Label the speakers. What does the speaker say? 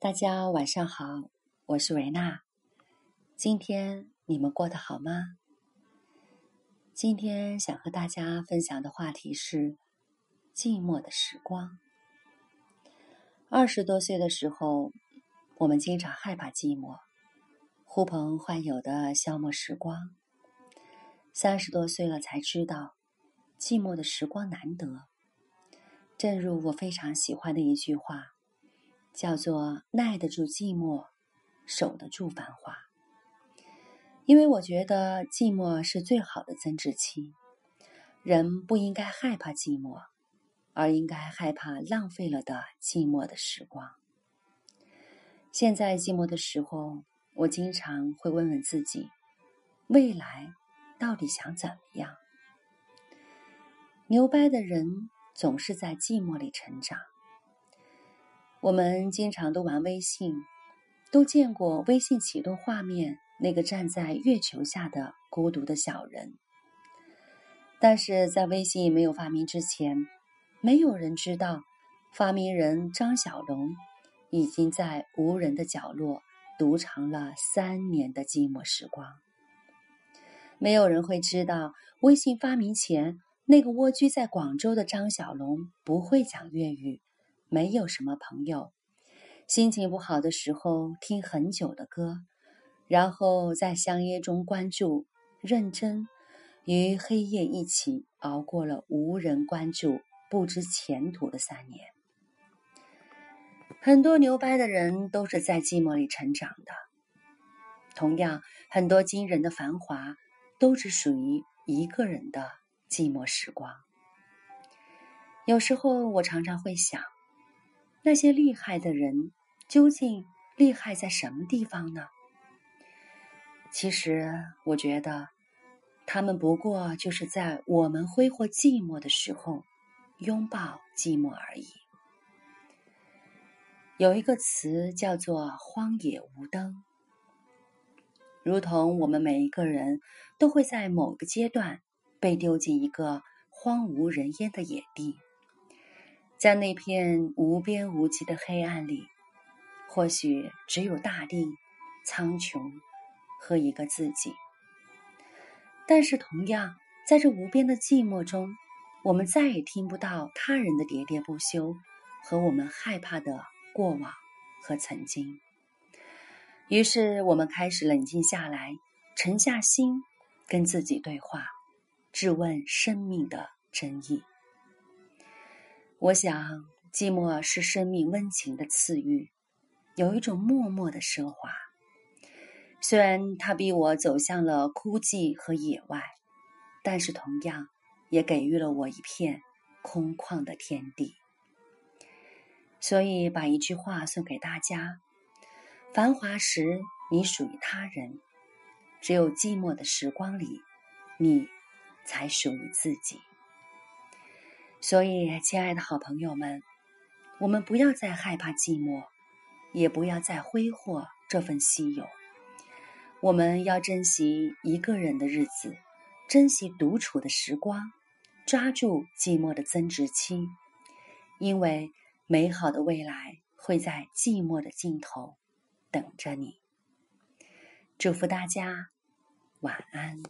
Speaker 1: 大家晚上好，我是维娜。今天你们过得好吗？今天想和大家分享的话题是寂寞的时光。二十多岁的时候，我们经常害怕寂寞，呼朋唤友的消磨时光。三十多岁了才知道，寂寞的时光难得。正如我非常喜欢的一句话。叫做耐得住寂寞，守得住繁华。因为我觉得寂寞是最好的增值期，人不应该害怕寂寞，而应该害怕浪费了的寂寞的时光。现在寂寞的时候，我经常会问问自己：未来到底想怎么样？牛掰的人总是在寂寞里成长。我们经常都玩微信，都见过微信启动画面那个站在月球下的孤独的小人。但是在微信没有发明之前，没有人知道发明人张小龙已经在无人的角落独藏了三年的寂寞时光。没有人会知道，微信发明前那个蜗居在广州的张小龙不会讲粤语。没有什么朋友，心情不好的时候听很久的歌，然后在香烟中关注、认真，与黑夜一起熬过了无人关注、不知前途的三年。很多牛掰的人都是在寂寞里成长的。同样，很多惊人的繁华，都只属于一个人的寂寞时光。有时候，我常常会想。那些厉害的人究竟厉害在什么地方呢？其实，我觉得他们不过就是在我们挥霍寂寞的时候拥抱寂寞而已。有一个词叫做“荒野无灯”，如同我们每一个人都会在某个阶段被丢进一个荒无人烟的野地。在那片无边无际的黑暗里，或许只有大地、苍穹和一个自己。但是，同样在这无边的寂寞中，我们再也听不到他人的喋喋不休和我们害怕的过往和曾经。于是，我们开始冷静下来，沉下心，跟自己对话，质问生命的真意。我想，寂寞是生命温情的赐予，有一种默默的奢华。虽然它逼我走向了孤寂和野外，但是同样也给予了我一片空旷的天地。所以，把一句话送给大家：繁华时你属于他人，只有寂寞的时光里，你才属于自己。所以，亲爱的好朋友们，我们不要再害怕寂寞，也不要再挥霍这份稀有。我们要珍惜一个人的日子，珍惜独处的时光，抓住寂寞的增值期，因为美好的未来会在寂寞的尽头等着你。祝福大家，晚安。